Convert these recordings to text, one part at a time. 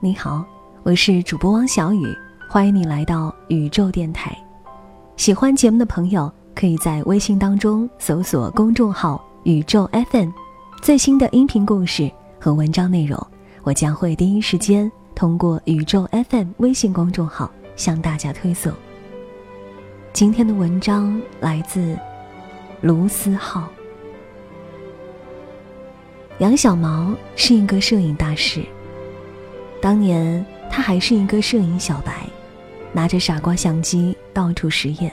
你好，我是主播汪小雨，欢迎你来到宇宙电台。喜欢节目的朋友，可以在微信当中搜索公众号“宇宙 FM”，最新的音频故事和文章内容，我将会第一时间通过宇宙 FM 微信公众号向大家推送。今天的文章来自卢思浩。杨小毛是一个摄影大师。当年他还是一个摄影小白，拿着傻瓜相机到处实验。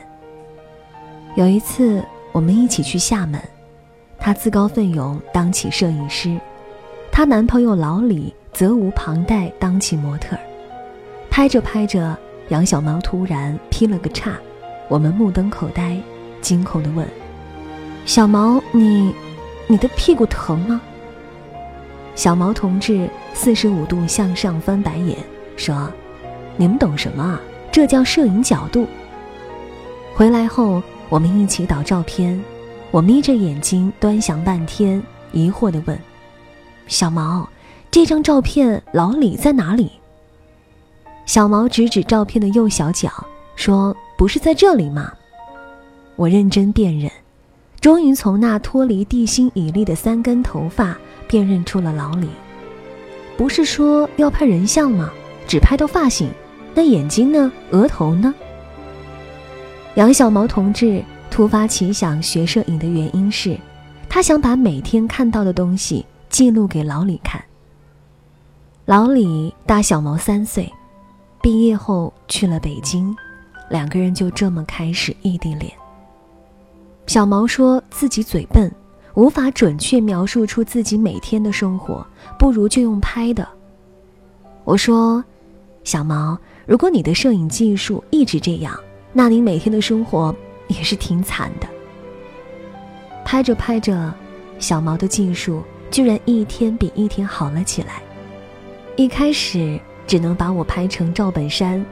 有一次我们一起去厦门，他自告奋勇当起摄影师，她男朋友老李责无旁贷当起模特儿。拍着拍着，杨小毛突然劈了个叉，我们目瞪口呆，惊恐地问：“小毛，你，你的屁股疼吗？”小毛同志四十五度向上翻白眼，说：“你们懂什么啊？这叫摄影角度。”回来后，我们一起导照片，我眯着眼睛端详半天，疑惑地问：“小毛，这张照片老李在哪里？”小毛指指照片的右小角，说：“不是在这里吗？”我认真辨认，终于从那脱离地心引力的三根头发。辨认出了老李，不是说要拍人像吗？只拍到发型，那眼睛呢？额头呢？杨小毛同志突发奇想学摄影的原因是，他想把每天看到的东西记录给老李看。老李大小毛三岁，毕业后去了北京，两个人就这么开始异地恋。小毛说自己嘴笨。无法准确描述出自己每天的生活，不如就用拍的。我说：“小毛，如果你的摄影技术一直这样，那你每天的生活也是挺惨的。”拍着拍着，小毛的技术居然一天比一天好了起来。一开始只能把我拍成赵本山，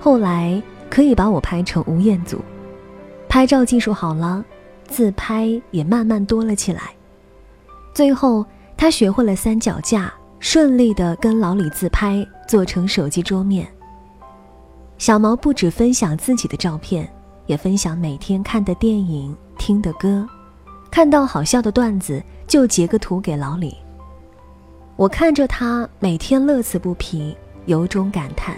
后来可以把我拍成吴彦祖。拍照技术好了。自拍也慢慢多了起来，最后他学会了三脚架，顺利的跟老李自拍做成手机桌面。小毛不止分享自己的照片，也分享每天看的电影、听的歌，看到好笑的段子就截个图给老李。我看着他每天乐此不疲，由衷感叹：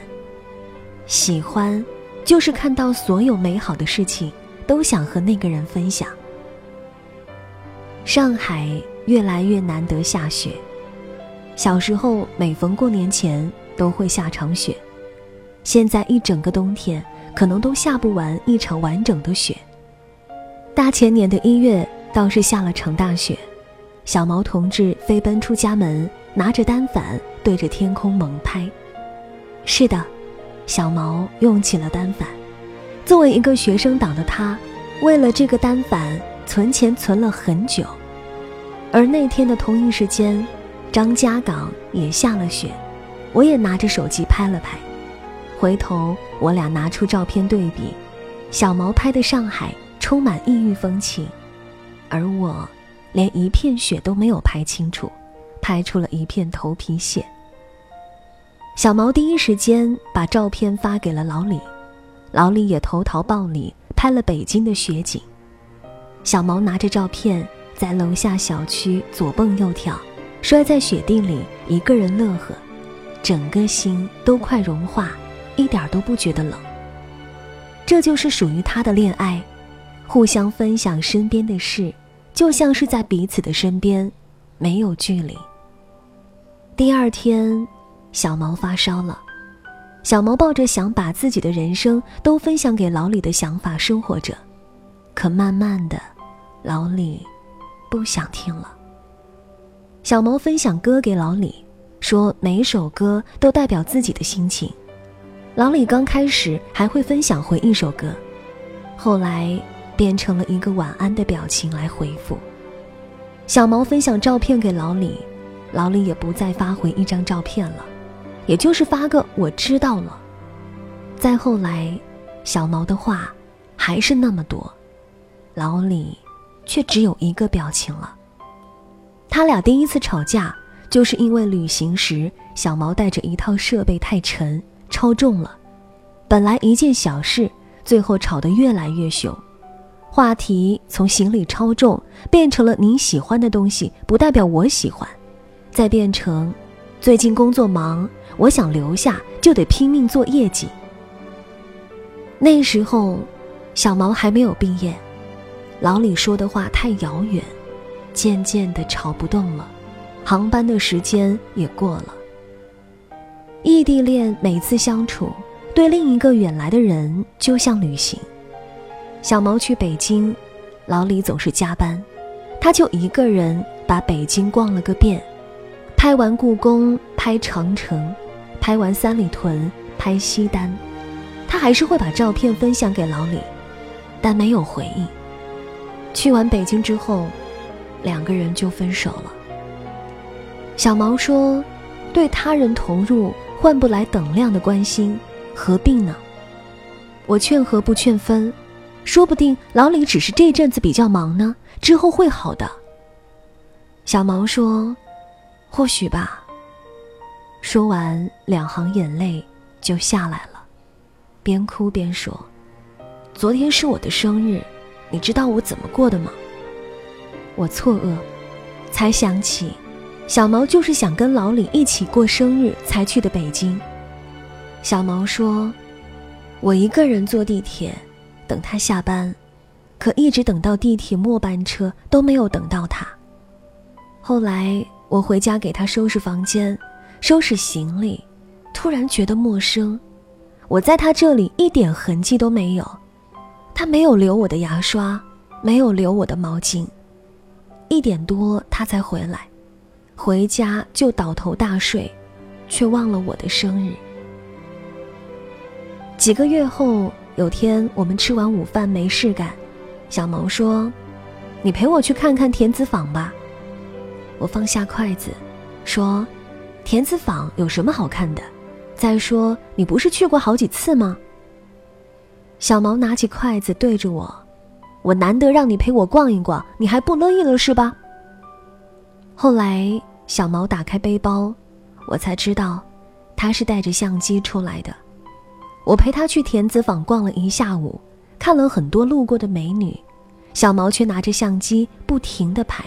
喜欢，就是看到所有美好的事情都想和那个人分享。上海越来越难得下雪。小时候每逢过年前都会下场雪，现在一整个冬天可能都下不完一场完整的雪。大前年的一月倒是下了场大雪，小毛同志飞奔出家门，拿着单反对着天空猛拍。是的，小毛用起了单反。作为一个学生党的他，为了这个单反。存钱存了很久，而那天的同一时间，张家港也下了雪，我也拿着手机拍了拍。回头我俩拿出照片对比，小毛拍的上海充满异域风情，而我连一片雪都没有拍清楚，拍出了一片头皮屑。小毛第一时间把照片发给了老李，老李也投桃报李，拍了北京的雪景。小毛拿着照片在楼下小区左蹦右跳，摔在雪地里，一个人乐呵，整个心都快融化，一点都不觉得冷。这就是属于他的恋爱，互相分享身边的事，就像是在彼此的身边，没有距离。第二天，小毛发烧了，小毛抱着想把自己的人生都分享给老李的想法生活着，可慢慢的。老李不想听了。小毛分享歌给老李，说每首歌都代表自己的心情。老李刚开始还会分享回一首歌，后来变成了一个晚安的表情来回复。小毛分享照片给老李，老李也不再发回一张照片了，也就是发个我知道了。再后来，小毛的话还是那么多，老李。却只有一个表情了。他俩第一次吵架，就是因为旅行时小毛带着一套设备太沉，超重了。本来一件小事，最后吵得越来越凶。话题从行李超重变成了你喜欢的东西，不代表我喜欢，再变成最近工作忙，我想留下就得拼命做业绩。那时候，小毛还没有毕业，老李说的话太遥远，渐渐的吵不动了。航班的时间也过了。异地恋每次相处，对另一个远来的人就像旅行。小毛去北京，老李总是加班，他就一个人把北京逛了个遍，拍完故宫，拍长城，拍完三里屯，拍西单，他还是会把照片分享给老李，但没有回应。去完北京之后，两个人就分手了。小毛说：“对他人投入换不来等量的关心，何必呢？”我劝和不劝分，说不定老李只是这阵子比较忙呢，之后会好的。小毛说：“或许吧。”说完，两行眼泪就下来了，边哭边说：“昨天是我的生日，你知道我怎么过的吗？”我错愕，才想起。小毛就是想跟老李一起过生日才去的北京。小毛说：“我一个人坐地铁，等他下班，可一直等到地铁末班车都没有等到他。后来我回家给他收拾房间，收拾行李，突然觉得陌生。我在他这里一点痕迹都没有，他没有留我的牙刷，没有留我的毛巾。一点多他才回来。”回家就倒头大睡，却忘了我的生日。几个月后，有天我们吃完午饭没事干，小萌说：“你陪我去看看田子坊吧。”我放下筷子，说：“田子坊有什么好看的？再说你不是去过好几次吗？”小毛拿起筷子对着我：“我难得让你陪我逛一逛，你还不乐意了是吧？”后来，小毛打开背包，我才知道，他是带着相机出来的。我陪他去田子坊逛了一下午，看了很多路过的美女，小毛却拿着相机不停地拍，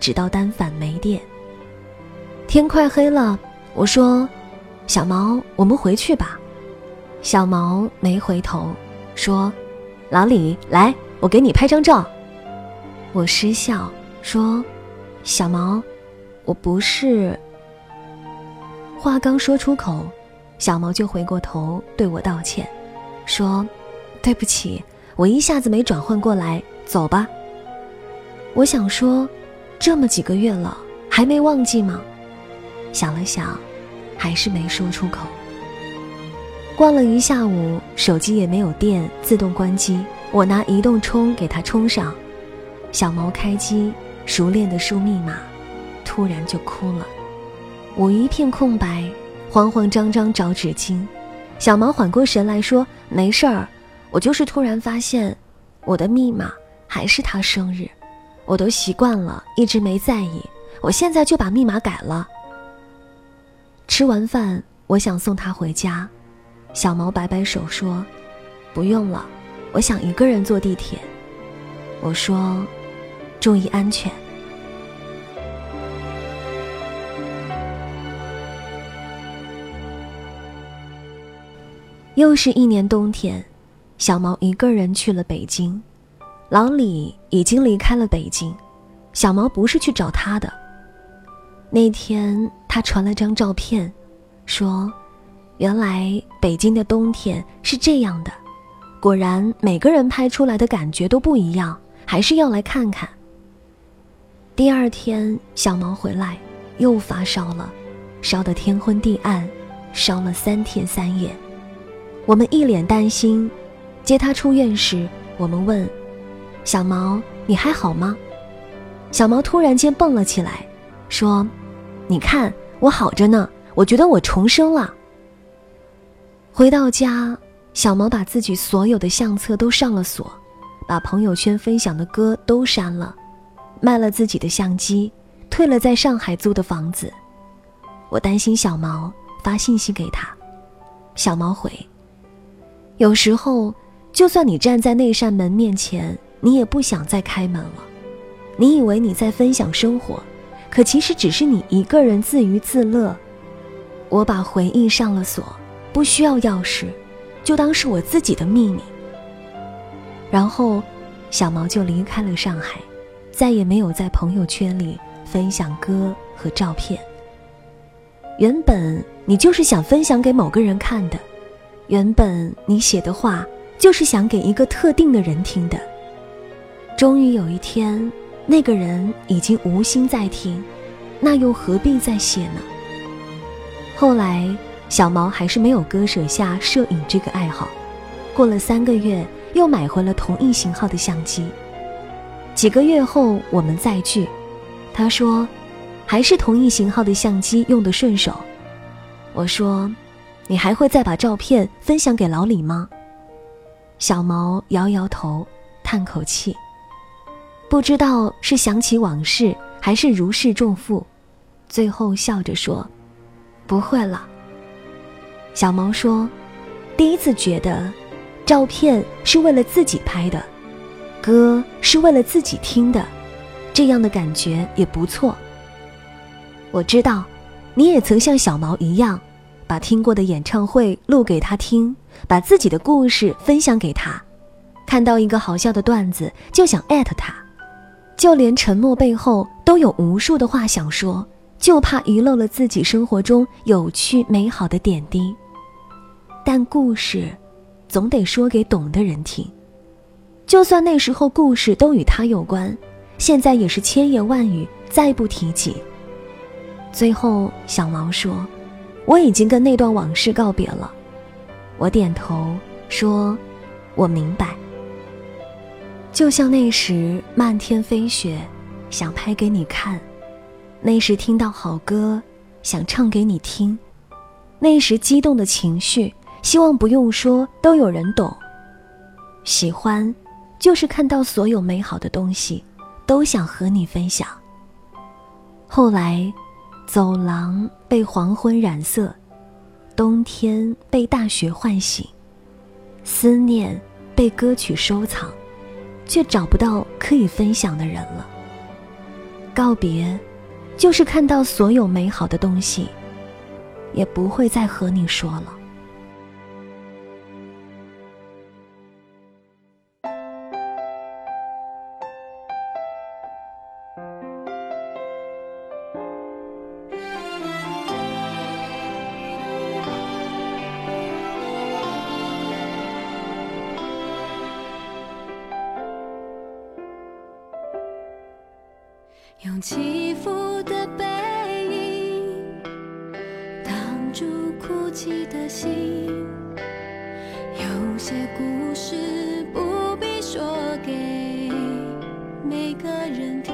直到单反没电。天快黑了，我说：“小毛，我们回去吧。”小毛没回头，说：“老李，来，我给你拍张照。”我失笑说。小毛，我不是。话刚说出口，小毛就回过头对我道歉，说：“对不起，我一下子没转换过来，走吧。”我想说，这么几个月了，还没忘记吗？想了想，还是没说出口。逛了一下午，手机也没有电，自动关机。我拿移动充给它充上，小毛开机。熟练的输密码，突然就哭了。我一片空白，慌慌张张找纸巾。小毛缓过神来说：“没事儿，我就是突然发现，我的密码还是他生日，我都习惯了，一直没在意。我现在就把密码改了。”吃完饭，我想送他回家，小毛摆摆手说：“不用了，我想一个人坐地铁。”我说。注意安全。又是一年冬天，小毛一个人去了北京，老李已经离开了北京，小毛不是去找他的。那天他传了张照片，说：“原来北京的冬天是这样的。”果然，每个人拍出来的感觉都不一样，还是要来看看。第二天，小毛回来，又发烧了，烧得天昏地暗，烧了三天三夜。我们一脸担心。接他出院时，我们问：“小毛，你还好吗？”小毛突然间蹦了起来，说：“你看我好着呢，我觉得我重生了。”回到家，小毛把自己所有的相册都上了锁，把朋友圈分享的歌都删了。卖了自己的相机，退了在上海租的房子，我担心小毛，发信息给他。小毛回：有时候，就算你站在那扇门面前，你也不想再开门了。你以为你在分享生活，可其实只是你一个人自娱自乐。我把回忆上了锁，不需要钥匙，就当是我自己的秘密。然后，小毛就离开了上海，再也没有在朋友圈里分享歌和照片。原本你就是想分享给某个人看的，原本你写的话就是想给一个特定的人听的。终于有一天，那个人已经无心再听，那又何必再写呢？后来，小毛还是没有割舍下摄影这个爱好。过了三个月，又买回了同一型号的相机。几个月后，我们再聚，他说：“还是同一型号的相机用得顺手。”我说：“你还会再把照片分享给老李吗？”小毛摇摇头，叹口气，不知道是想起往事，还是如释重负，最后笑着说。不会了。小毛说：“第一次觉得，照片是为了自己拍的，歌是为了自己听的，这样的感觉也不错。”我知道，你也曾像小毛一样，把听过的演唱会录给他听，把自己的故事分享给他，看到一个好笑的段子就想艾特他，就连沉默背后都有无数的话想说。就怕遗漏了自己生活中有趣美好的点滴，但故事总得说给懂的人听。就算那时候故事都与他有关，现在也是千言万语再不提及。最后，小毛说：“我已经跟那段往事告别了。”我点头说：“我明白。”就像那时漫天飞雪，想拍给你看。那时听到好歌，想唱给你听；那时激动的情绪，希望不用说都有人懂。喜欢，就是看到所有美好的东西，都想和你分享。后来，走廊被黄昏染色，冬天被大雪唤醒，思念被歌曲收藏，却找不到可以分享的人了。告别。就是看到所有美好的东西，也不会再和你说了。起伏的背影挡住哭泣的心，有些故事不必说给每个人听。